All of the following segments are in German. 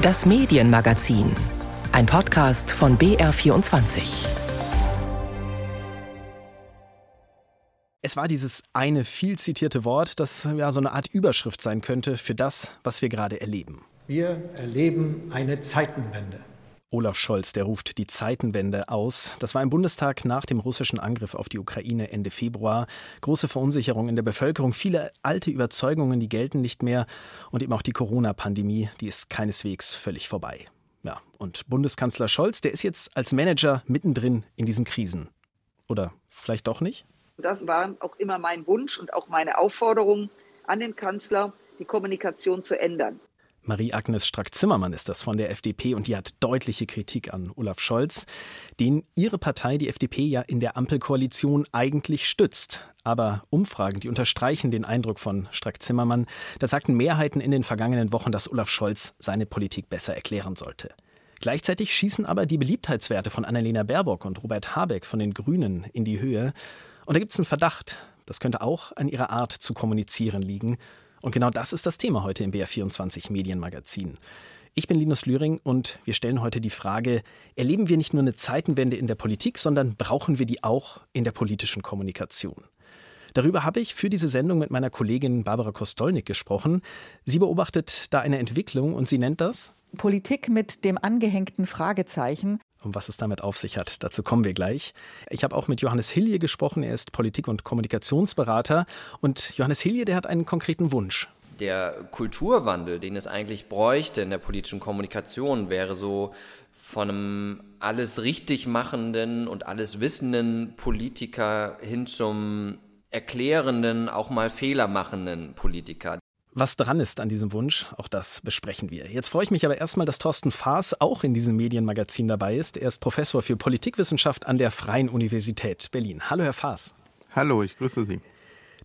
Das Medienmagazin. Ein Podcast von BR24. Es war dieses eine viel zitierte Wort, das ja so eine Art Überschrift sein könnte für das, was wir gerade erleben. Wir erleben eine Zeitenwende. Olaf Scholz, der ruft die Zeitenwende aus. Das war im Bundestag nach dem russischen Angriff auf die Ukraine Ende Februar. Große Verunsicherung in der Bevölkerung, viele alte Überzeugungen, die gelten nicht mehr. Und eben auch die Corona-Pandemie, die ist keineswegs völlig vorbei. Ja, und Bundeskanzler Scholz, der ist jetzt als Manager mittendrin in diesen Krisen. Oder vielleicht doch nicht? Das war auch immer mein Wunsch und auch meine Aufforderung an den Kanzler, die Kommunikation zu ändern. Marie-Agnes Strack-Zimmermann ist das von der FDP und die hat deutliche Kritik an Olaf Scholz, den ihre Partei, die FDP, ja in der Ampelkoalition eigentlich stützt. Aber Umfragen, die unterstreichen den Eindruck von Strack-Zimmermann. Da sagten Mehrheiten in den vergangenen Wochen, dass Olaf Scholz seine Politik besser erklären sollte. Gleichzeitig schießen aber die Beliebtheitswerte von Annalena Baerbock und Robert Habeck von den Grünen in die Höhe. Und da gibt es einen Verdacht, das könnte auch an ihrer Art zu kommunizieren liegen. Und genau das ist das Thema heute im BR24 Medienmagazin. Ich bin Linus Lühring und wir stellen heute die Frage, erleben wir nicht nur eine Zeitenwende in der Politik, sondern brauchen wir die auch in der politischen Kommunikation? Darüber habe ich für diese Sendung mit meiner Kollegin Barbara Kostolnik gesprochen. Sie beobachtet da eine Entwicklung und sie nennt das Politik mit dem angehängten Fragezeichen. Und was es damit auf sich hat, dazu kommen wir gleich. Ich habe auch mit Johannes Hilje gesprochen, er ist Politik- und Kommunikationsberater. Und Johannes Hilje, der hat einen konkreten Wunsch. Der Kulturwandel, den es eigentlich bräuchte in der politischen Kommunikation, wäre so von einem alles richtig machenden und alles wissenden Politiker hin zum erklärenden, auch mal fehlermachenden Politiker. Was dran ist an diesem Wunsch, auch das besprechen wir. Jetzt freue ich mich aber erstmal, dass Thorsten Faas auch in diesem Medienmagazin dabei ist. Er ist Professor für Politikwissenschaft an der Freien Universität Berlin. Hallo, Herr Faas. Hallo, ich grüße Sie.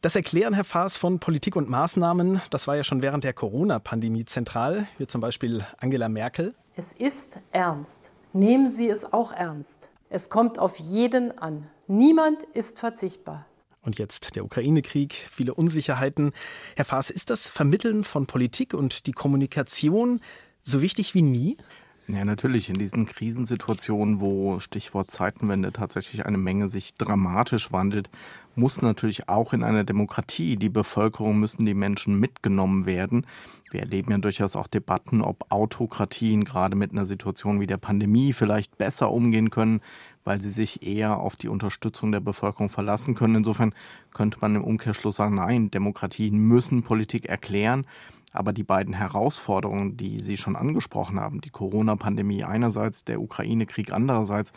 Das Erklären, Herr Faas, von Politik und Maßnahmen, das war ja schon während der Corona-Pandemie zentral, wie zum Beispiel Angela Merkel. Es ist ernst. Nehmen Sie es auch ernst. Es kommt auf jeden an. Niemand ist verzichtbar. Und jetzt der Ukraine-Krieg, viele Unsicherheiten. Herr Faas, ist das Vermitteln von Politik und die Kommunikation so wichtig wie nie? Ja, natürlich. In diesen Krisensituationen, wo Stichwort Zeitenwende tatsächlich eine Menge sich dramatisch wandelt, muss natürlich auch in einer Demokratie die Bevölkerung müssen die Menschen mitgenommen werden. Wir erleben ja durchaus auch Debatten, ob Autokratien gerade mit einer Situation wie der Pandemie vielleicht besser umgehen können, weil sie sich eher auf die Unterstützung der Bevölkerung verlassen können. Insofern könnte man im Umkehrschluss sagen, nein, Demokratien müssen Politik erklären. Aber die beiden Herausforderungen, die Sie schon angesprochen haben, die Corona-Pandemie einerseits, der Ukraine-Krieg andererseits,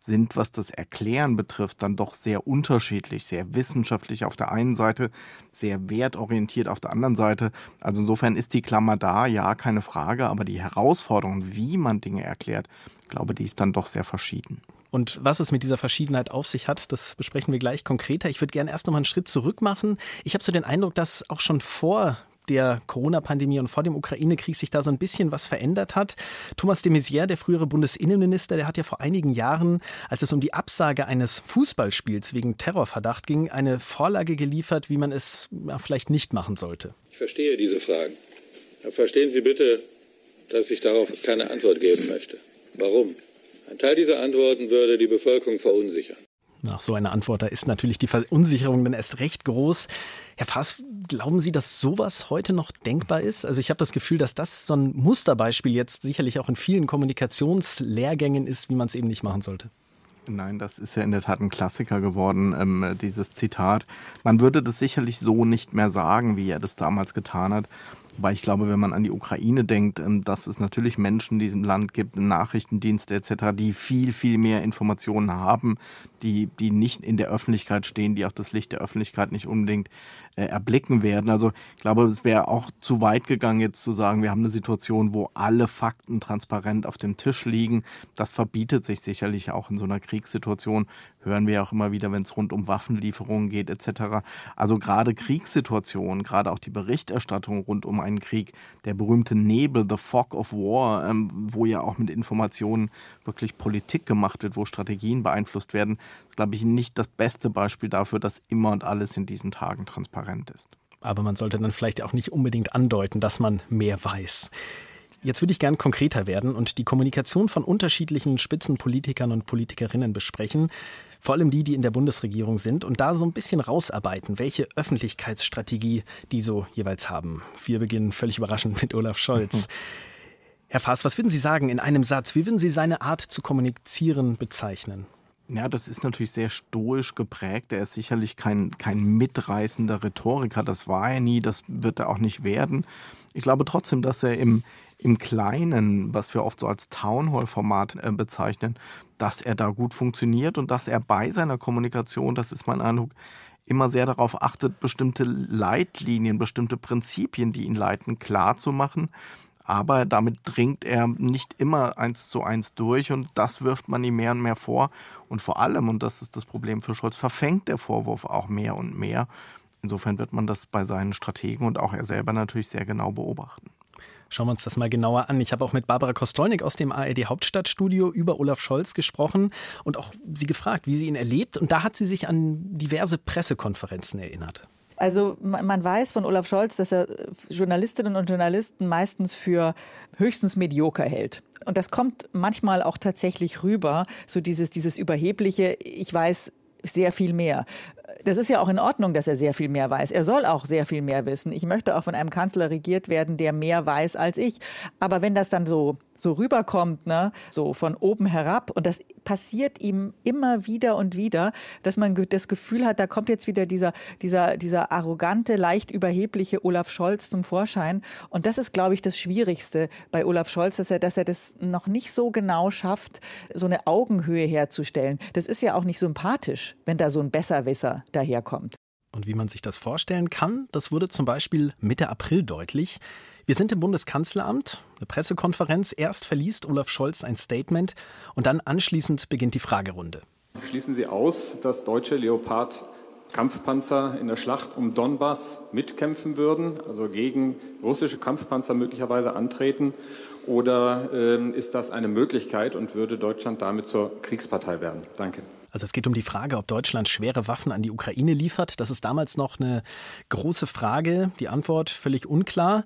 sind, was das Erklären betrifft, dann doch sehr unterschiedlich, sehr wissenschaftlich auf der einen Seite, sehr wertorientiert auf der anderen Seite. Also insofern ist die Klammer da, ja, keine Frage, aber die Herausforderung, wie man Dinge erklärt, glaube, die ist dann doch sehr verschieden. Und was es mit dieser Verschiedenheit auf sich hat, das besprechen wir gleich konkreter. Ich würde gerne erst noch mal einen Schritt zurück machen. Ich habe so den Eindruck, dass auch schon vor der Corona-Pandemie und vor dem Ukraine-Krieg sich da so ein bisschen was verändert hat. Thomas de Maizière, der frühere Bundesinnenminister, der hat ja vor einigen Jahren, als es um die Absage eines Fußballspiels wegen Terrorverdacht ging, eine Vorlage geliefert, wie man es vielleicht nicht machen sollte. Ich verstehe diese Fragen. Verstehen Sie bitte, dass ich darauf keine Antwort geben möchte. Warum? Ein Teil dieser Antworten würde die Bevölkerung verunsichern. Nach so einer Antwort, da ist natürlich die Verunsicherung dann erst recht groß. Herr Faas, glauben Sie, dass sowas heute noch denkbar ist? Also ich habe das Gefühl, dass das so ein Musterbeispiel jetzt sicherlich auch in vielen Kommunikationslehrgängen ist, wie man es eben nicht machen sollte. Nein, das ist ja in der Tat ein Klassiker geworden, ähm, dieses Zitat. Man würde das sicherlich so nicht mehr sagen, wie er das damals getan hat. Wobei ich glaube, wenn man an die Ukraine denkt, ähm, dass es natürlich Menschen in diesem Land gibt, Nachrichtendienste etc., die viel, viel mehr Informationen haben, die, die nicht in der Öffentlichkeit stehen, die auch das Licht der Öffentlichkeit nicht unbedingt äh, erblicken werden. Also ich glaube, es wäre auch zu weit gegangen, jetzt zu sagen, wir haben eine Situation, wo alle Fakten transparent auf dem Tisch liegen. Das verbietet sich sicherlich auch in so einer Kriegssituation. Hören wir auch immer wieder, wenn es rund um Waffenlieferungen geht etc. Also gerade Kriegssituationen, gerade auch die Berichterstattung rund um einen Krieg, der berühmte Nebel, the Fog of War, ähm, wo ja auch mit Informationen wirklich Politik gemacht wird, wo Strategien beeinflusst werden, glaube ich, nicht das beste Beispiel dafür, dass immer und alles in diesen Tagen transparent ist. Aber man sollte dann vielleicht auch nicht unbedingt andeuten, dass man mehr weiß. Jetzt würde ich gern konkreter werden und die Kommunikation von unterschiedlichen Spitzenpolitikern und Politikerinnen besprechen. Vor allem die, die in der Bundesregierung sind und da so ein bisschen rausarbeiten, welche Öffentlichkeitsstrategie die so jeweils haben. Wir beginnen völlig überraschend mit Olaf Scholz. Herr Faas, was würden Sie sagen in einem Satz? Wie würden Sie seine Art zu kommunizieren bezeichnen? Ja, das ist natürlich sehr stoisch geprägt. Er ist sicherlich kein, kein mitreißender Rhetoriker. Das war er nie, das wird er auch nicht werden. Ich glaube trotzdem, dass er im, im Kleinen, was wir oft so als Townhall-Format äh, bezeichnen, dass er da gut funktioniert und dass er bei seiner Kommunikation, das ist mein Eindruck, immer sehr darauf achtet, bestimmte Leitlinien, bestimmte Prinzipien, die ihn leiten, klar zu machen aber damit dringt er nicht immer eins zu eins durch und das wirft man ihm mehr und mehr vor. Und vor allem, und das ist das Problem für Scholz, verfängt der Vorwurf auch mehr und mehr. Insofern wird man das bei seinen Strategen und auch er selber natürlich sehr genau beobachten. Schauen wir uns das mal genauer an. Ich habe auch mit Barbara Kostolnik aus dem ARD Hauptstadtstudio über Olaf Scholz gesprochen und auch sie gefragt, wie sie ihn erlebt. Und da hat sie sich an diverse Pressekonferenzen erinnert. Also man weiß von Olaf Scholz, dass er äh, Journalistinnen und Journalisten meistens für höchstens medioker hält. Und das kommt manchmal auch tatsächlich rüber, so dieses, dieses überhebliche, ich weiß sehr viel mehr. Das ist ja auch in Ordnung, dass er sehr viel mehr weiß. Er soll auch sehr viel mehr wissen. Ich möchte auch von einem Kanzler regiert werden, der mehr weiß als ich. Aber wenn das dann so so rüberkommt, ne, so von oben herab. Und das passiert ihm immer wieder und wieder, dass man das Gefühl hat, da kommt jetzt wieder dieser, dieser, dieser arrogante, leicht überhebliche Olaf Scholz zum Vorschein. Und das ist, glaube ich, das Schwierigste bei Olaf Scholz, dass er, dass er das noch nicht so genau schafft, so eine Augenhöhe herzustellen. Das ist ja auch nicht sympathisch, wenn da so ein Besserwisser daherkommt. Und wie man sich das vorstellen kann, das wurde zum Beispiel Mitte April deutlich. Wir sind im Bundeskanzleramt, eine Pressekonferenz. Erst verliest Olaf Scholz ein Statement und dann anschließend beginnt die Fragerunde. Schließen Sie aus, dass deutsche Leopard Kampfpanzer in der Schlacht um Donbass mitkämpfen würden, also gegen russische Kampfpanzer möglicherweise antreten? Oder äh, ist das eine Möglichkeit und würde Deutschland damit zur Kriegspartei werden? Danke. Also es geht um die Frage, ob Deutschland schwere Waffen an die Ukraine liefert. Das ist damals noch eine große Frage. Die Antwort völlig unklar.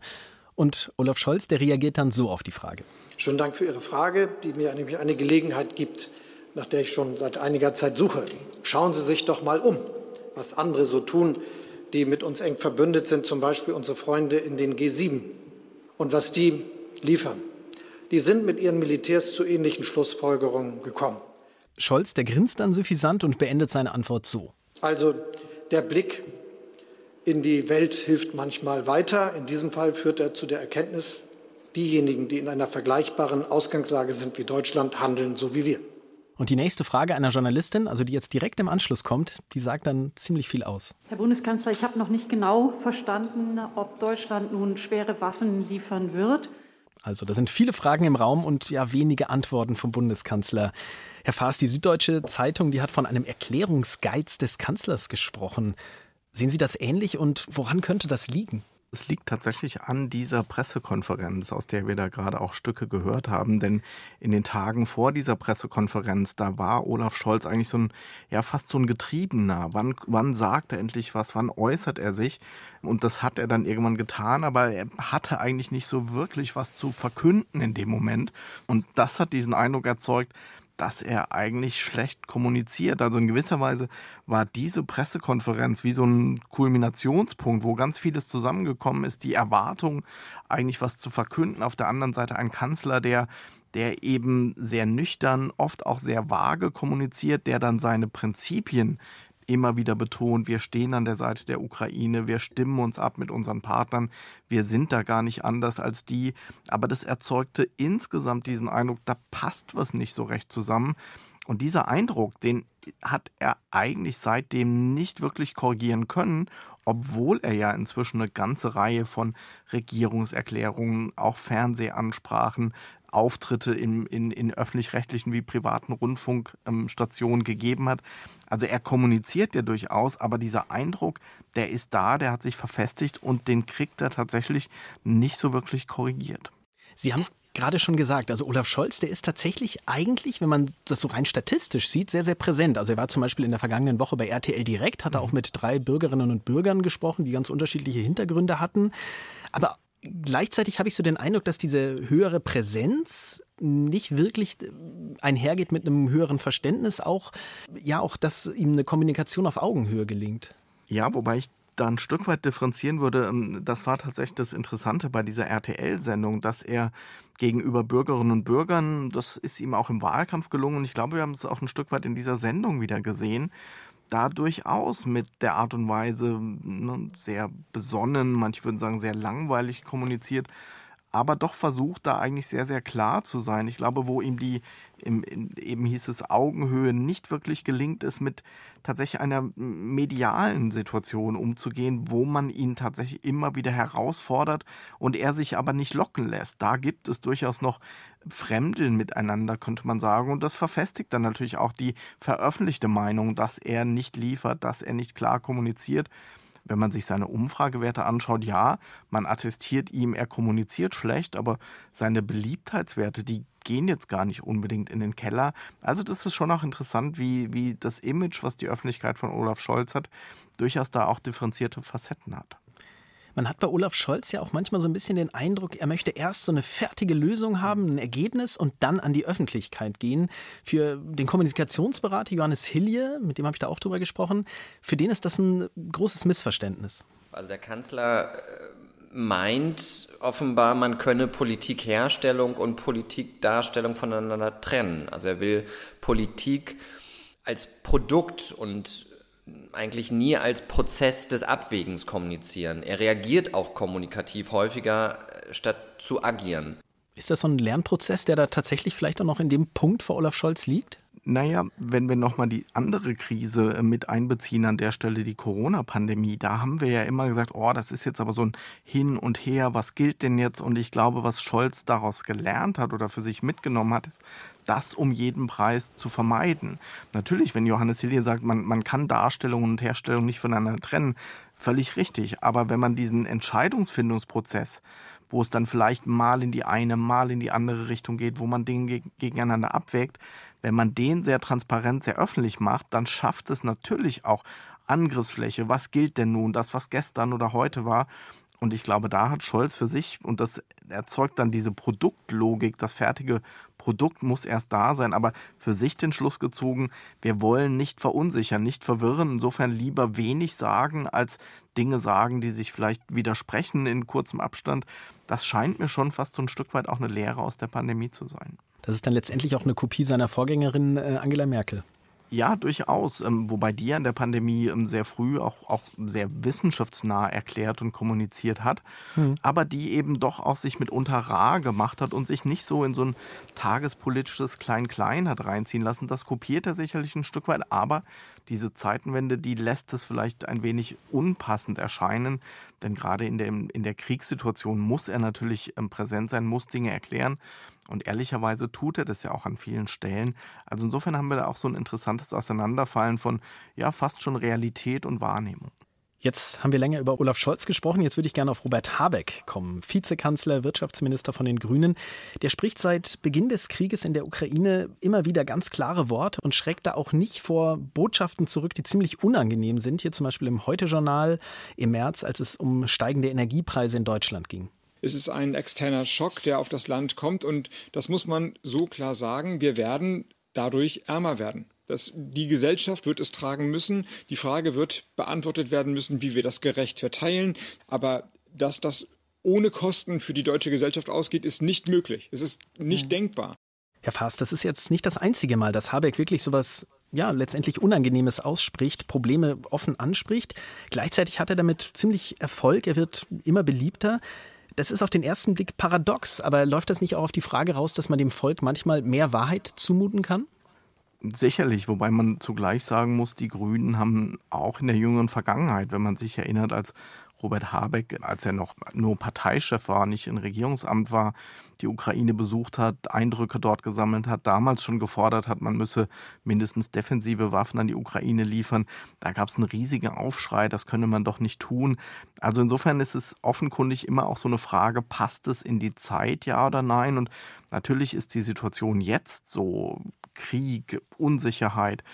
Und Olaf Scholz, der reagiert dann so auf die Frage. Schönen Dank für Ihre Frage, die mir nämlich eine Gelegenheit gibt, nach der ich schon seit einiger Zeit suche. Schauen Sie sich doch mal um, was andere so tun, die mit uns eng verbündet sind, zum Beispiel unsere Freunde in den G7 und was die liefern. Die sind mit ihren Militärs zu ähnlichen Schlussfolgerungen gekommen. Scholz, der grinst dann suffisant und beendet seine Antwort so. Also der Blick in die Welt hilft manchmal weiter. In diesem Fall führt er zu der Erkenntnis, diejenigen, die in einer vergleichbaren Ausgangslage sind wie Deutschland, handeln so wie wir. Und die nächste Frage einer Journalistin, also die jetzt direkt im Anschluss kommt, die sagt dann ziemlich viel aus. Herr Bundeskanzler, ich habe noch nicht genau verstanden, ob Deutschland nun schwere Waffen liefern wird. Also, da sind viele Fragen im Raum und ja wenige Antworten vom Bundeskanzler. Herr Faas, die Süddeutsche Zeitung, die hat von einem Erklärungsgeiz des Kanzlers gesprochen. Sehen Sie das ähnlich und woran könnte das liegen? Es liegt tatsächlich an dieser Pressekonferenz, aus der wir da gerade auch Stücke gehört haben. Denn in den Tagen vor dieser Pressekonferenz, da war Olaf Scholz eigentlich so ein, ja, fast so ein Getriebener. Wann, wann sagt er endlich was? Wann äußert er sich? Und das hat er dann irgendwann getan, aber er hatte eigentlich nicht so wirklich was zu verkünden in dem Moment. Und das hat diesen Eindruck erzeugt, dass er eigentlich schlecht kommuniziert. Also in gewisser Weise war diese Pressekonferenz wie so ein Kulminationspunkt, wo ganz vieles zusammengekommen ist. Die Erwartung, eigentlich was zu verkünden. Auf der anderen Seite ein Kanzler, der der eben sehr nüchtern, oft auch sehr vage kommuniziert, der dann seine Prinzipien immer wieder betont, wir stehen an der Seite der Ukraine, wir stimmen uns ab mit unseren Partnern, wir sind da gar nicht anders als die. Aber das erzeugte insgesamt diesen Eindruck, da passt was nicht so recht zusammen. Und dieser Eindruck, den hat er eigentlich seitdem nicht wirklich korrigieren können, obwohl er ja inzwischen eine ganze Reihe von Regierungserklärungen, auch Fernsehansprachen, Auftritte in, in, in öffentlich-rechtlichen wie privaten Rundfunkstationen gegeben hat. Also er kommuniziert ja durchaus, aber dieser Eindruck, der ist da, der hat sich verfestigt und den kriegt er tatsächlich nicht so wirklich korrigiert. Sie haben es gerade schon gesagt, also Olaf Scholz, der ist tatsächlich eigentlich, wenn man das so rein statistisch sieht, sehr, sehr präsent. Also er war zum Beispiel in der vergangenen Woche bei RTL Direkt, hat er mhm. auch mit drei Bürgerinnen und Bürgern gesprochen, die ganz unterschiedliche Hintergründe hatten. Aber Gleichzeitig habe ich so den Eindruck, dass diese höhere Präsenz nicht wirklich einhergeht mit einem höheren Verständnis, auch ja auch, dass ihm eine Kommunikation auf Augenhöhe gelingt. Ja, wobei ich da ein Stück weit differenzieren würde, ähm, das war tatsächlich das Interessante bei dieser RTL-Sendung, dass er gegenüber Bürgerinnen und Bürgern, das ist ihm auch im Wahlkampf gelungen und ich glaube, wir haben es auch ein Stück weit in dieser Sendung wieder gesehen, da durchaus mit der Art und Weise ne, sehr besonnen, manche würden sagen sehr langweilig kommuniziert, aber doch versucht da eigentlich sehr, sehr klar zu sein. Ich glaube, wo ihm die, im, in, eben hieß es Augenhöhe, nicht wirklich gelingt, ist mit tatsächlich einer medialen Situation umzugehen, wo man ihn tatsächlich immer wieder herausfordert und er sich aber nicht locken lässt. Da gibt es durchaus noch Fremdeln miteinander, könnte man sagen. Und das verfestigt dann natürlich auch die veröffentlichte Meinung, dass er nicht liefert, dass er nicht klar kommuniziert. Wenn man sich seine Umfragewerte anschaut, ja, man attestiert ihm, er kommuniziert schlecht, aber seine Beliebtheitswerte, die gehen jetzt gar nicht unbedingt in den Keller. Also das ist schon auch interessant, wie, wie das Image, was die Öffentlichkeit von Olaf Scholz hat, durchaus da auch differenzierte Facetten hat. Man hat bei Olaf Scholz ja auch manchmal so ein bisschen den Eindruck, er möchte erst so eine fertige Lösung haben, ein Ergebnis und dann an die Öffentlichkeit gehen. Für den Kommunikationsberater Johannes Hilje, mit dem habe ich da auch drüber gesprochen, für den ist das ein großes Missverständnis. Also der Kanzler äh, meint offenbar, man könne Politikherstellung und Politikdarstellung voneinander trennen. Also er will Politik als Produkt und eigentlich nie als Prozess des Abwägens kommunizieren. Er reagiert auch kommunikativ häufiger, äh, statt zu agieren. Ist das so ein Lernprozess, der da tatsächlich vielleicht auch noch in dem Punkt vor Olaf Scholz liegt? Naja, wenn wir nochmal die andere Krise äh, mit einbeziehen, an der Stelle die Corona-Pandemie, da haben wir ja immer gesagt, oh, das ist jetzt aber so ein Hin und Her, was gilt denn jetzt? Und ich glaube, was Scholz daraus gelernt hat oder für sich mitgenommen hat, ist, das um jeden Preis zu vermeiden. Natürlich, wenn Johannes Hillier sagt, man, man kann Darstellung und Herstellung nicht voneinander trennen, völlig richtig. Aber wenn man diesen Entscheidungsfindungsprozess wo es dann vielleicht mal in die eine, mal in die andere Richtung geht, wo man Dinge gegeneinander abwägt, wenn man den sehr transparent, sehr öffentlich macht, dann schafft es natürlich auch Angriffsfläche. Was gilt denn nun? Das, was gestern oder heute war. Und ich glaube, da hat Scholz für sich, und das erzeugt dann diese Produktlogik, das fertige Produkt muss erst da sein, aber für sich den Schluss gezogen, wir wollen nicht verunsichern, nicht verwirren, insofern lieber wenig sagen, als Dinge sagen, die sich vielleicht widersprechen in kurzem Abstand. Das scheint mir schon fast so ein Stück weit auch eine Lehre aus der Pandemie zu sein. Das ist dann letztendlich auch eine Kopie seiner Vorgängerin äh, Angela Merkel. Ja, durchaus. Ähm, wobei die ja in der Pandemie ähm, sehr früh auch, auch sehr wissenschaftsnah erklärt und kommuniziert hat, mhm. aber die eben doch auch sich mitunter rar gemacht hat und sich nicht so in so ein tagespolitisches Klein-Klein hat reinziehen lassen. Das kopiert er sicherlich ein Stück weit, aber diese Zeitenwende, die lässt es vielleicht ein wenig unpassend erscheinen, denn gerade in der, in der Kriegssituation muss er natürlich ähm, präsent sein, muss Dinge erklären. Und ehrlicherweise tut er das ja auch an vielen Stellen. Also insofern haben wir da auch so ein interessantes Auseinanderfallen von ja fast schon Realität und Wahrnehmung. Jetzt haben wir länger über Olaf Scholz gesprochen. Jetzt würde ich gerne auf Robert Habeck kommen. Vizekanzler, Wirtschaftsminister von den Grünen. Der spricht seit Beginn des Krieges in der Ukraine immer wieder ganz klare Worte und schreckt da auch nicht vor Botschaften zurück, die ziemlich unangenehm sind. Hier zum Beispiel im Heute-Journal im März, als es um steigende Energiepreise in Deutschland ging. Es ist ein externer Schock, der auf das Land kommt. Und das muss man so klar sagen. Wir werden dadurch ärmer werden. Das, die Gesellschaft wird es tragen müssen. Die Frage wird beantwortet werden müssen, wie wir das gerecht verteilen. Aber dass das ohne Kosten für die deutsche Gesellschaft ausgeht, ist nicht möglich. Es ist nicht mhm. denkbar. Herr Faas, das ist jetzt nicht das einzige Mal, dass Habeck wirklich sowas ja, letztendlich Unangenehmes ausspricht, Probleme offen anspricht. Gleichzeitig hat er damit ziemlich Erfolg, er wird immer beliebter. Das ist auf den ersten Blick paradox, aber läuft das nicht auch auf die Frage raus, dass man dem Volk manchmal mehr Wahrheit zumuten kann? Sicherlich, wobei man zugleich sagen muss, die Grünen haben auch in der jüngeren Vergangenheit, wenn man sich erinnert, als Robert Habeck, als er noch nur Parteichef war, nicht in Regierungsamt war, die Ukraine besucht hat, Eindrücke dort gesammelt hat, damals schon gefordert hat, man müsse mindestens defensive Waffen an die Ukraine liefern. Da gab es einen riesigen Aufschrei, das könne man doch nicht tun. Also insofern ist es offenkundig immer auch so eine Frage, passt es in die Zeit, ja oder nein? Und natürlich ist die Situation jetzt so Krieg, Unsicherheit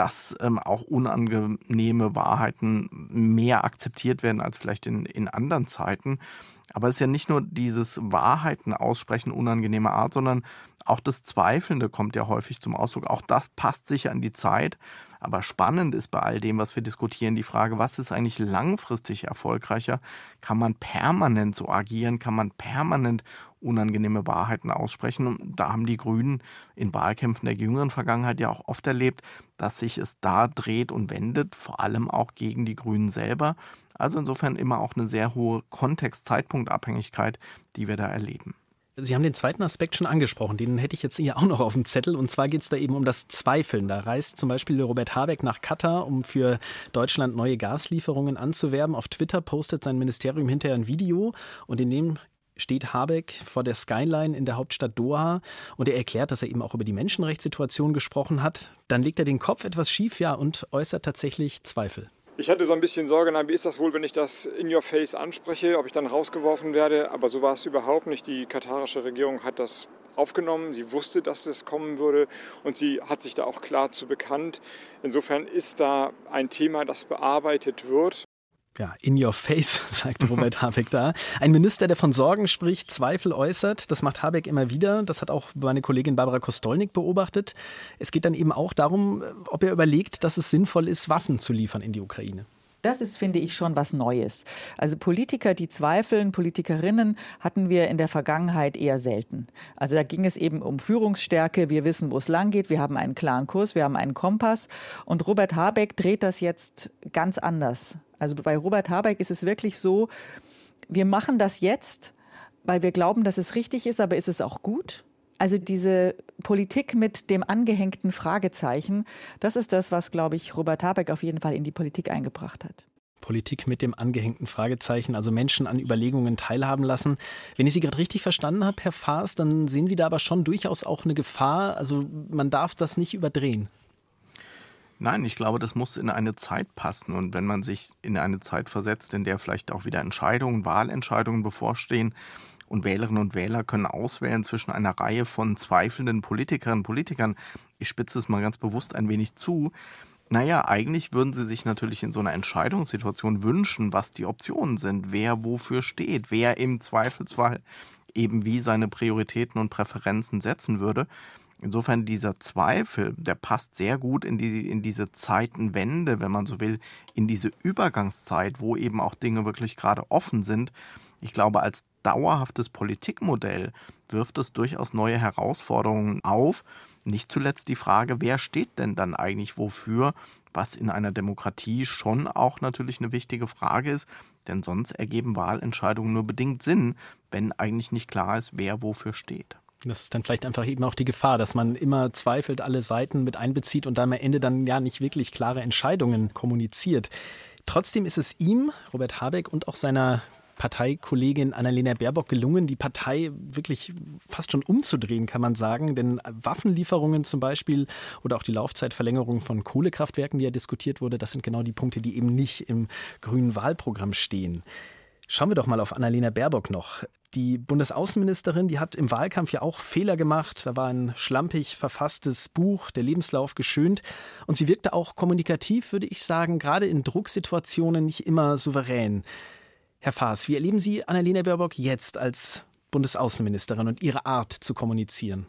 dass ähm, auch unangenehme Wahrheiten mehr akzeptiert werden als vielleicht in, in anderen Zeiten. Aber es ist ja nicht nur dieses Wahrheiten aussprechen unangenehmer Art, sondern auch das Zweifelnde kommt ja häufig zum Ausdruck. Auch das passt sicher an die Zeit. Aber spannend ist bei all dem, was wir diskutieren, die Frage, was ist eigentlich langfristig erfolgreicher? Kann man permanent so agieren? Kann man permanent unangenehme Wahrheiten aussprechen? Und da haben die Grünen in Wahlkämpfen der jüngeren Vergangenheit ja auch oft erlebt, dass sich es da dreht und wendet, vor allem auch gegen die Grünen selber. Also insofern immer auch eine sehr hohe Kontext-Zeitpunkt-Abhängigkeit, die wir da erleben. Sie haben den zweiten Aspekt schon angesprochen, den hätte ich jetzt hier auch noch auf dem Zettel. Und zwar geht es da eben um das Zweifeln. Da reist zum Beispiel Robert Habeck nach Katar, um für Deutschland neue Gaslieferungen anzuwerben. Auf Twitter postet sein Ministerium hinterher ein Video und in dem steht Habeck vor der Skyline in der Hauptstadt Doha und er erklärt, dass er eben auch über die Menschenrechtssituation gesprochen hat. Dann legt er den Kopf etwas schief, ja, und äußert tatsächlich Zweifel. Ich hatte so ein bisschen Sorge, na, wie ist das wohl, wenn ich das in your face anspreche, ob ich dann rausgeworfen werde. Aber so war es überhaupt nicht. Die katarische Regierung hat das aufgenommen. Sie wusste, dass es kommen würde und sie hat sich da auch klar zu bekannt. Insofern ist da ein Thema, das bearbeitet wird ja, in your face, sagt Robert Habeck da. Ein Minister, der von Sorgen spricht, Zweifel äußert, das macht Habeck immer wieder. Das hat auch meine Kollegin Barbara Kostolnik beobachtet. Es geht dann eben auch darum, ob er überlegt, dass es sinnvoll ist, Waffen zu liefern in die Ukraine. Das ist, finde ich, schon was Neues. Also Politiker, die zweifeln, Politikerinnen hatten wir in der Vergangenheit eher selten. Also da ging es eben um Führungsstärke. Wir wissen, wo es lang geht. Wir haben einen klaren Kurs. Wir haben einen Kompass. Und Robert Habeck dreht das jetzt ganz anders. Also bei Robert Habeck ist es wirklich so, wir machen das jetzt, weil wir glauben, dass es richtig ist, aber ist es auch gut? Also diese Politik mit dem angehängten Fragezeichen, das ist das, was, glaube ich, Robert Habeck auf jeden Fall in die Politik eingebracht hat. Politik mit dem angehängten Fragezeichen, also Menschen an Überlegungen teilhaben lassen. Wenn ich Sie gerade richtig verstanden habe, Herr Faas, dann sehen Sie da aber schon durchaus auch eine Gefahr. Also man darf das nicht überdrehen. Nein, ich glaube, das muss in eine Zeit passen. Und wenn man sich in eine Zeit versetzt, in der vielleicht auch wieder Entscheidungen, Wahlentscheidungen bevorstehen, und Wählerinnen und Wähler können auswählen zwischen einer Reihe von zweifelnden Politikerinnen und Politikern, ich spitze es mal ganz bewusst ein wenig zu, naja, eigentlich würden sie sich natürlich in so einer Entscheidungssituation wünschen, was die Optionen sind, wer wofür steht, wer im Zweifelsfall eben wie seine Prioritäten und Präferenzen setzen würde. Insofern dieser Zweifel, der passt sehr gut in, die, in diese Zeitenwende, wenn man so will, in diese Übergangszeit, wo eben auch Dinge wirklich gerade offen sind. Ich glaube, als dauerhaftes Politikmodell wirft es durchaus neue Herausforderungen auf. Nicht zuletzt die Frage, wer steht denn dann eigentlich wofür, was in einer Demokratie schon auch natürlich eine wichtige Frage ist, denn sonst ergeben Wahlentscheidungen nur bedingt Sinn, wenn eigentlich nicht klar ist, wer wofür steht. Das ist dann vielleicht einfach eben auch die Gefahr, dass man immer zweifelt, alle Seiten mit einbezieht und dann am Ende dann ja nicht wirklich klare Entscheidungen kommuniziert. Trotzdem ist es ihm, Robert Habeck und auch seiner Parteikollegin Annalena Baerbock gelungen, die Partei wirklich fast schon umzudrehen, kann man sagen. Denn Waffenlieferungen zum Beispiel oder auch die Laufzeitverlängerung von Kohlekraftwerken, die ja diskutiert wurde, das sind genau die Punkte, die eben nicht im grünen Wahlprogramm stehen. Schauen wir doch mal auf Annalena Baerbock noch. Die Bundesaußenministerin, die hat im Wahlkampf ja auch Fehler gemacht. Da war ein schlampig verfasstes Buch, der Lebenslauf geschönt. Und sie wirkte auch kommunikativ, würde ich sagen, gerade in Drucksituationen nicht immer souverän. Herr Faas, wie erleben Sie Annalena Baerbock jetzt als Bundesaußenministerin und ihre Art zu kommunizieren?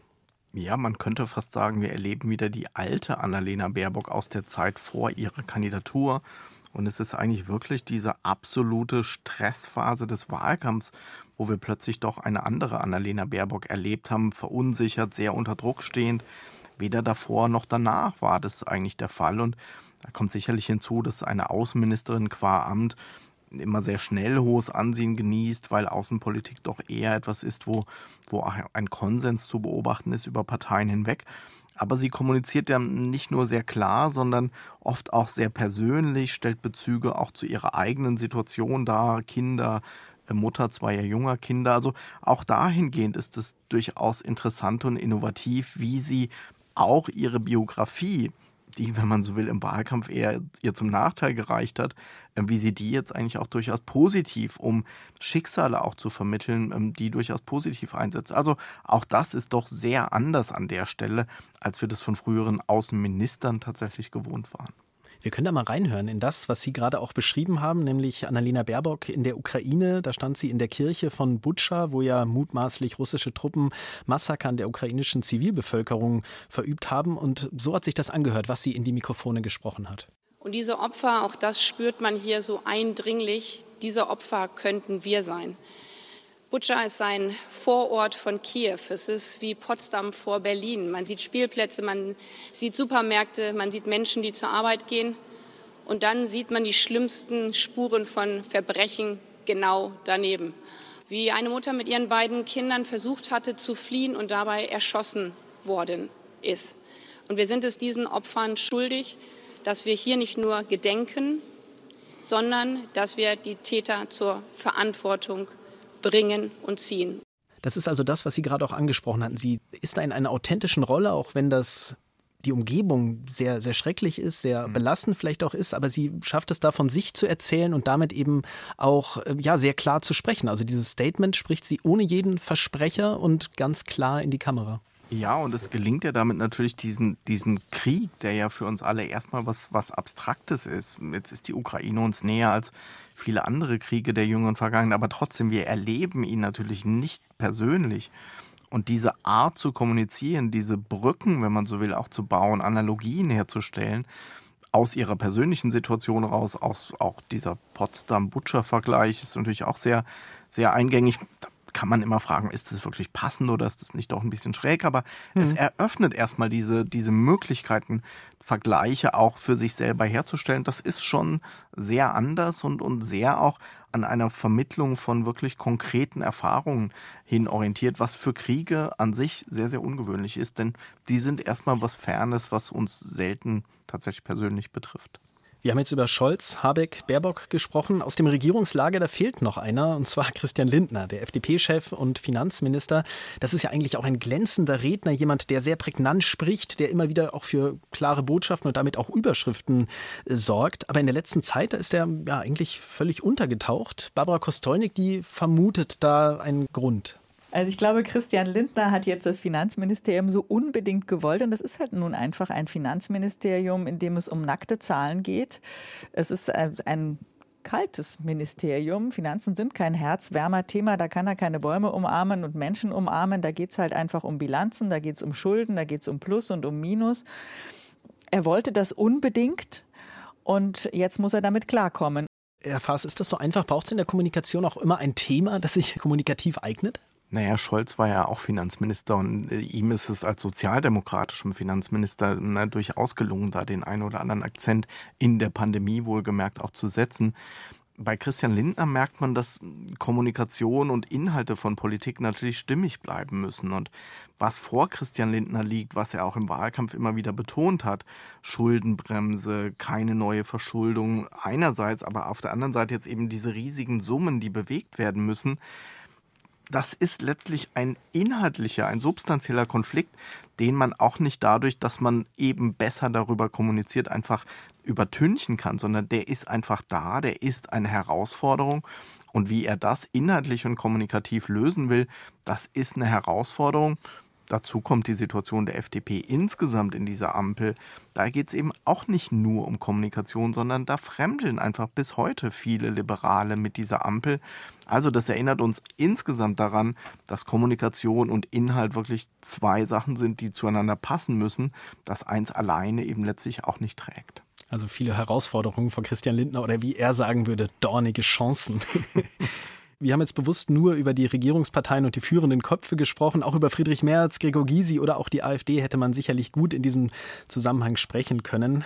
Ja, man könnte fast sagen, wir erleben wieder die alte Annalena Baerbock aus der Zeit vor ihrer Kandidatur und es ist eigentlich wirklich diese absolute Stressphase des Wahlkampfs, wo wir plötzlich doch eine andere Annalena Baerbock erlebt haben, verunsichert, sehr unter Druck stehend. Weder davor noch danach war das eigentlich der Fall. Und da kommt sicherlich hinzu, dass eine Außenministerin qua Amt immer sehr schnell hohes Ansehen genießt, weil Außenpolitik doch eher etwas ist, wo, wo ein Konsens zu beobachten ist über Parteien hinweg. Aber sie kommuniziert ja nicht nur sehr klar, sondern oft auch sehr persönlich, stellt Bezüge auch zu ihrer eigenen Situation dar, Kinder, äh, Mutter zweier junger Kinder. Also auch dahingehend ist es durchaus interessant und innovativ, wie sie auch ihre Biografie die, wenn man so will, im Wahlkampf eher ihr zum Nachteil gereicht hat, ähm, wie sie die jetzt eigentlich auch durchaus positiv, um Schicksale auch zu vermitteln, ähm, die durchaus positiv einsetzt. Also auch das ist doch sehr anders an der Stelle, als wir das von früheren Außenministern tatsächlich gewohnt waren. Wir können da mal reinhören in das, was Sie gerade auch beschrieben haben, nämlich Annalena Baerbock in der Ukraine. Da stand sie in der Kirche von Butscha, wo ja mutmaßlich russische Truppen Massaker an der ukrainischen Zivilbevölkerung verübt haben. Und so hat sich das angehört, was sie in die Mikrofone gesprochen hat. Und diese Opfer, auch das spürt man hier so eindringlich, diese Opfer könnten wir sein. Butscha ist ein Vorort von Kiew. Es ist wie Potsdam vor Berlin. Man sieht Spielplätze, man sieht Supermärkte, man sieht Menschen, die zur Arbeit gehen. Und dann sieht man die schlimmsten Spuren von Verbrechen genau daneben. Wie eine Mutter mit ihren beiden Kindern versucht hatte zu fliehen und dabei erschossen worden ist. Und wir sind es diesen Opfern schuldig, dass wir hier nicht nur gedenken, sondern dass wir die Täter zur Verantwortung bringen und ziehen. Das ist also das, was Sie gerade auch angesprochen hatten. Sie ist da in einer authentischen Rolle, auch wenn das die Umgebung sehr, sehr schrecklich ist, sehr mhm. belastend vielleicht auch ist, aber sie schafft es da von sich zu erzählen und damit eben auch äh, ja, sehr klar zu sprechen. Also dieses Statement spricht sie ohne jeden Versprecher und ganz klar in die Kamera. Ja, und es gelingt ja damit natürlich diesen, diesen Krieg, der ja für uns alle erstmal was, was Abstraktes ist. Jetzt ist die Ukraine uns näher als viele andere Kriege der jüngeren Vergangenheit, aber trotzdem, wir erleben ihn natürlich nicht persönlich. Und diese Art zu kommunizieren, diese Brücken, wenn man so will, auch zu bauen, Analogien herzustellen, aus ihrer persönlichen Situation raus, aus auch dieser Potsdam-Butcher-Vergleich ist natürlich auch sehr, sehr eingängig. Da kann man immer fragen, ist das wirklich passend oder ist das nicht doch ein bisschen schräg? Aber mhm. es eröffnet erstmal diese, diese Möglichkeiten, Vergleiche auch für sich selber herzustellen. Das ist schon sehr anders und, und sehr auch an einer Vermittlung von wirklich konkreten Erfahrungen hin orientiert, was für Kriege an sich sehr, sehr ungewöhnlich ist, denn die sind erstmal was Fernes, was uns selten tatsächlich persönlich betrifft. Wir haben jetzt über Scholz, Habeck, Baerbock gesprochen. Aus dem Regierungslager, da fehlt noch einer, und zwar Christian Lindner, der FDP-Chef und Finanzminister. Das ist ja eigentlich auch ein glänzender Redner, jemand, der sehr prägnant spricht, der immer wieder auch für klare Botschaften und damit auch Überschriften äh, sorgt. Aber in der letzten Zeit, da ist er ja eigentlich völlig untergetaucht. Barbara Kostolnik, die vermutet da einen Grund. Also ich glaube, Christian Lindner hat jetzt das Finanzministerium so unbedingt gewollt. Und das ist halt nun einfach ein Finanzministerium, in dem es um nackte Zahlen geht. Es ist ein kaltes Ministerium. Finanzen sind kein Herzwärmer-Thema. Da kann er keine Bäume umarmen und Menschen umarmen. Da geht es halt einfach um Bilanzen, da geht es um Schulden, da geht es um Plus und um Minus. Er wollte das unbedingt und jetzt muss er damit klarkommen. Herr Faas, ist das so einfach? Braucht es in der Kommunikation auch immer ein Thema, das sich kommunikativ eignet? Naja, Scholz war ja auch Finanzminister und äh, ihm ist es als sozialdemokratischem Finanzminister na, durchaus gelungen, da den einen oder anderen Akzent in der Pandemie wohlgemerkt auch zu setzen. Bei Christian Lindner merkt man, dass Kommunikation und Inhalte von Politik natürlich stimmig bleiben müssen. Und was vor Christian Lindner liegt, was er auch im Wahlkampf immer wieder betont hat, Schuldenbremse, keine neue Verschuldung einerseits, aber auf der anderen Seite jetzt eben diese riesigen Summen, die bewegt werden müssen, das ist letztlich ein inhaltlicher, ein substanzieller Konflikt, den man auch nicht dadurch, dass man eben besser darüber kommuniziert, einfach übertünchen kann, sondern der ist einfach da, der ist eine Herausforderung. Und wie er das inhaltlich und kommunikativ lösen will, das ist eine Herausforderung. Dazu kommt die Situation der FDP insgesamt in dieser Ampel. Da geht es eben auch nicht nur um Kommunikation, sondern da fremdeln einfach bis heute viele Liberale mit dieser Ampel. Also das erinnert uns insgesamt daran, dass Kommunikation und Inhalt wirklich zwei Sachen sind, die zueinander passen müssen, dass eins alleine eben letztlich auch nicht trägt. Also viele Herausforderungen von Christian Lindner oder wie er sagen würde, dornige Chancen. Wir haben jetzt bewusst nur über die Regierungsparteien und die führenden Köpfe gesprochen. Auch über Friedrich Merz, Gregor Gysi oder auch die AfD hätte man sicherlich gut in diesem Zusammenhang sprechen können.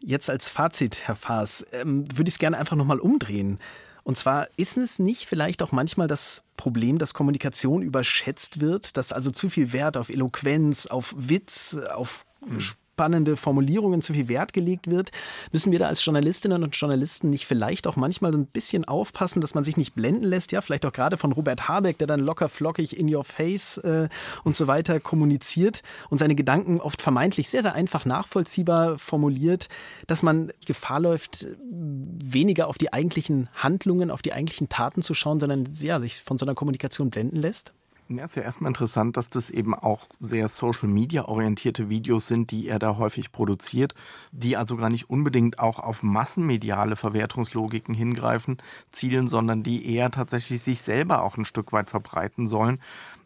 Jetzt als Fazit, Herr Faas, ähm, würde ich es gerne einfach nochmal umdrehen. Und zwar ist es nicht vielleicht auch manchmal das Problem, dass Kommunikation überschätzt wird, dass also zu viel Wert auf Eloquenz, auf Witz, auf mhm spannende Formulierungen zu viel Wert gelegt wird, müssen wir da als Journalistinnen und Journalisten nicht vielleicht auch manchmal ein bisschen aufpassen, dass man sich nicht blenden lässt, ja, vielleicht auch gerade von Robert Habeck, der dann locker flockig in your face äh, und so weiter kommuniziert und seine Gedanken oft vermeintlich sehr, sehr einfach nachvollziehbar formuliert, dass man Gefahr läuft, weniger auf die eigentlichen Handlungen, auf die eigentlichen Taten zu schauen, sondern ja, sich von so einer Kommunikation blenden lässt? Ja, ist ja erstmal interessant, dass das eben auch sehr Social-Media-orientierte Videos sind, die er da häufig produziert, die also gar nicht unbedingt auch auf massenmediale Verwertungslogiken hingreifen, zielen, sondern die eher tatsächlich sich selber auch ein Stück weit verbreiten sollen.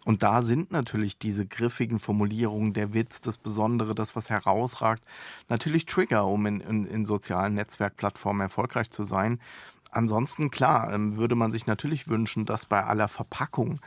Und da sind natürlich diese griffigen Formulierungen, der Witz, das Besondere, das, was herausragt, natürlich Trigger, um in, in, in sozialen Netzwerkplattformen erfolgreich zu sein. Ansonsten, klar, ähm, würde man sich natürlich wünschen, dass bei aller Verpackung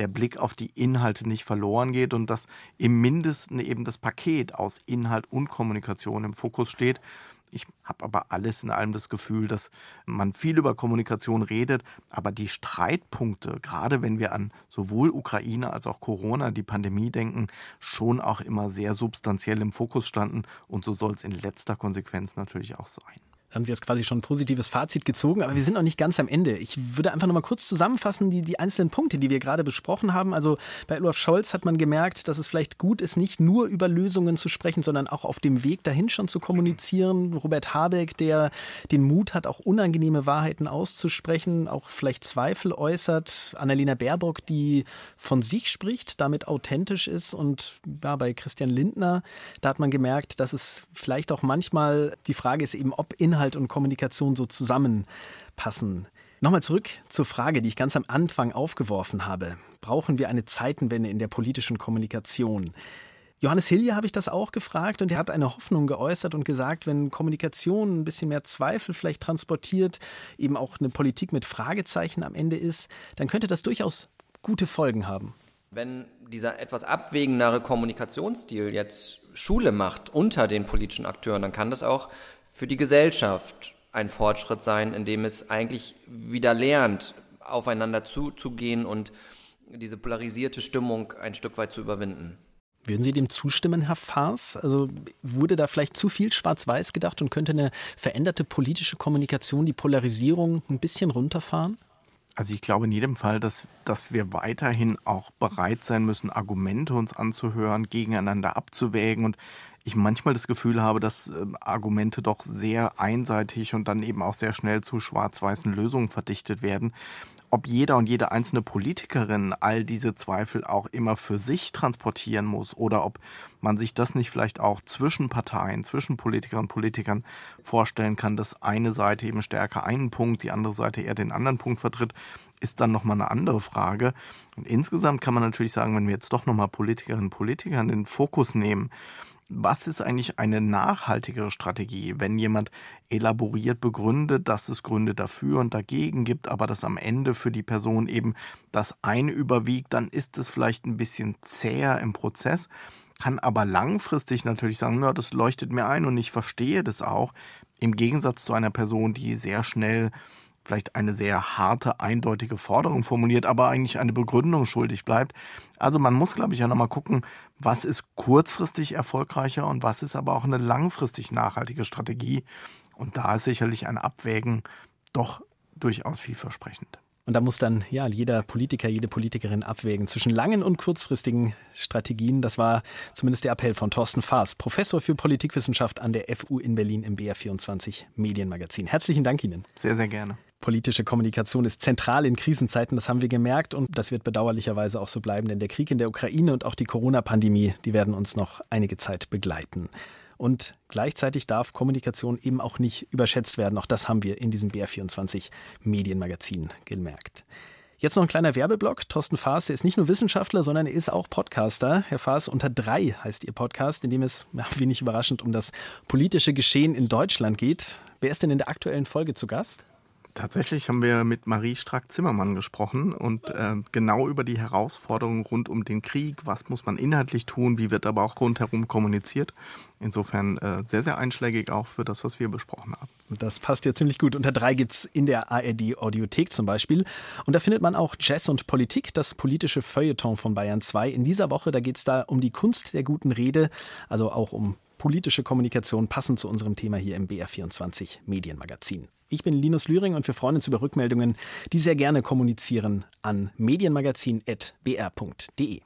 der Blick auf die Inhalte nicht verloren geht und dass im Mindesten eben das Paket aus Inhalt und Kommunikation im Fokus steht. Ich habe aber alles in allem das Gefühl, dass man viel über Kommunikation redet, aber die Streitpunkte, gerade wenn wir an sowohl Ukraine als auch Corona, die Pandemie denken, schon auch immer sehr substanziell im Fokus standen und so soll es in letzter Konsequenz natürlich auch sein haben Sie jetzt quasi schon ein positives Fazit gezogen, aber wir sind noch nicht ganz am Ende. Ich würde einfach noch mal kurz zusammenfassen, die, die einzelnen Punkte, die wir gerade besprochen haben. Also bei Olaf Scholz hat man gemerkt, dass es vielleicht gut ist, nicht nur über Lösungen zu sprechen, sondern auch auf dem Weg dahin schon zu kommunizieren. Robert Habeck, der den Mut hat, auch unangenehme Wahrheiten auszusprechen, auch vielleicht Zweifel äußert. Annalena Baerbock, die von sich spricht, damit authentisch ist. Und ja, bei Christian Lindner, da hat man gemerkt, dass es vielleicht auch manchmal die Frage ist eben, ob Inhalt Inhalt und Kommunikation so zusammenpassen. Nochmal zurück zur Frage, die ich ganz am Anfang aufgeworfen habe. Brauchen wir eine Zeitenwende in der politischen Kommunikation? Johannes Hilje habe ich das auch gefragt und er hat eine Hoffnung geäußert und gesagt, wenn Kommunikation ein bisschen mehr Zweifel vielleicht transportiert, eben auch eine Politik mit Fragezeichen am Ende ist, dann könnte das durchaus gute Folgen haben. Wenn dieser etwas abwägendere Kommunikationsstil jetzt Schule macht unter den politischen Akteuren, dann kann das auch für die Gesellschaft ein Fortschritt sein, indem es eigentlich wieder lernt, aufeinander zuzugehen und diese polarisierte Stimmung ein Stück weit zu überwinden. Würden Sie dem zustimmen, Herr Faas? Also wurde da vielleicht zu viel schwarz-weiß gedacht und könnte eine veränderte politische Kommunikation die Polarisierung ein bisschen runterfahren? Also ich glaube in jedem Fall, dass, dass wir weiterhin auch bereit sein müssen, Argumente uns anzuhören, gegeneinander abzuwägen und ich manchmal das Gefühl habe, dass äh, Argumente doch sehr einseitig und dann eben auch sehr schnell zu schwarz-weißen Lösungen verdichtet werden. Ob jeder und jede einzelne Politikerin all diese Zweifel auch immer für sich transportieren muss oder ob man sich das nicht vielleicht auch zwischen Parteien, zwischen Politikerinnen und Politikern vorstellen kann, dass eine Seite eben stärker einen Punkt, die andere Seite eher den anderen Punkt vertritt, ist dann nochmal eine andere Frage. Und insgesamt kann man natürlich sagen, wenn wir jetzt doch nochmal Politikerinnen und Politiker in den Fokus nehmen, was ist eigentlich eine nachhaltigere Strategie, wenn jemand elaboriert begründet, dass es Gründe dafür und dagegen gibt, aber dass am Ende für die Person eben das eine überwiegt, dann ist es vielleicht ein bisschen zäher im Prozess, kann aber langfristig natürlich sagen, ja, das leuchtet mir ein und ich verstehe das auch, im Gegensatz zu einer Person, die sehr schnell vielleicht eine sehr harte, eindeutige Forderung formuliert, aber eigentlich eine Begründung schuldig bleibt. Also man muss, glaube ich, ja nochmal gucken, was ist kurzfristig erfolgreicher und was ist aber auch eine langfristig nachhaltige Strategie. Und da ist sicherlich ein Abwägen doch durchaus vielversprechend. Und da muss dann ja jeder Politiker, jede Politikerin abwägen zwischen langen und kurzfristigen Strategien. Das war zumindest der Appell von Thorsten Faas, Professor für Politikwissenschaft an der FU in Berlin im BR24 Medienmagazin. Herzlichen Dank Ihnen. Sehr, sehr gerne. Politische Kommunikation ist zentral in Krisenzeiten, das haben wir gemerkt und das wird bedauerlicherweise auch so bleiben, denn der Krieg in der Ukraine und auch die Corona-Pandemie, die werden uns noch einige Zeit begleiten. Und gleichzeitig darf Kommunikation eben auch nicht überschätzt werden. Auch das haben wir in diesem BR24 Medienmagazin gemerkt. Jetzt noch ein kleiner Werbeblock. Thorsten Faas, ist nicht nur Wissenschaftler, sondern er ist auch Podcaster. Herr Faas, unter drei heißt Ihr Podcast, in dem es, wenig überraschend, um das politische Geschehen in Deutschland geht. Wer ist denn in der aktuellen Folge zu Gast? Tatsächlich haben wir mit Marie Strack-Zimmermann gesprochen und äh, genau über die Herausforderungen rund um den Krieg. Was muss man inhaltlich tun? Wie wird aber auch rundherum kommuniziert? Insofern äh, sehr, sehr einschlägig auch für das, was wir besprochen haben. Das passt ja ziemlich gut. Unter drei gibt es in der ARD Audiothek zum Beispiel. Und da findet man auch Jazz und Politik, das politische Feuilleton von Bayern 2. In dieser Woche, da geht es da um die Kunst der guten Rede, also auch um politische Kommunikation, passend zu unserem Thema hier im BR24 Medienmagazin. Ich bin Linus Lühring und wir freuen uns über Rückmeldungen, die sehr gerne kommunizieren an medienmagazin.br.de.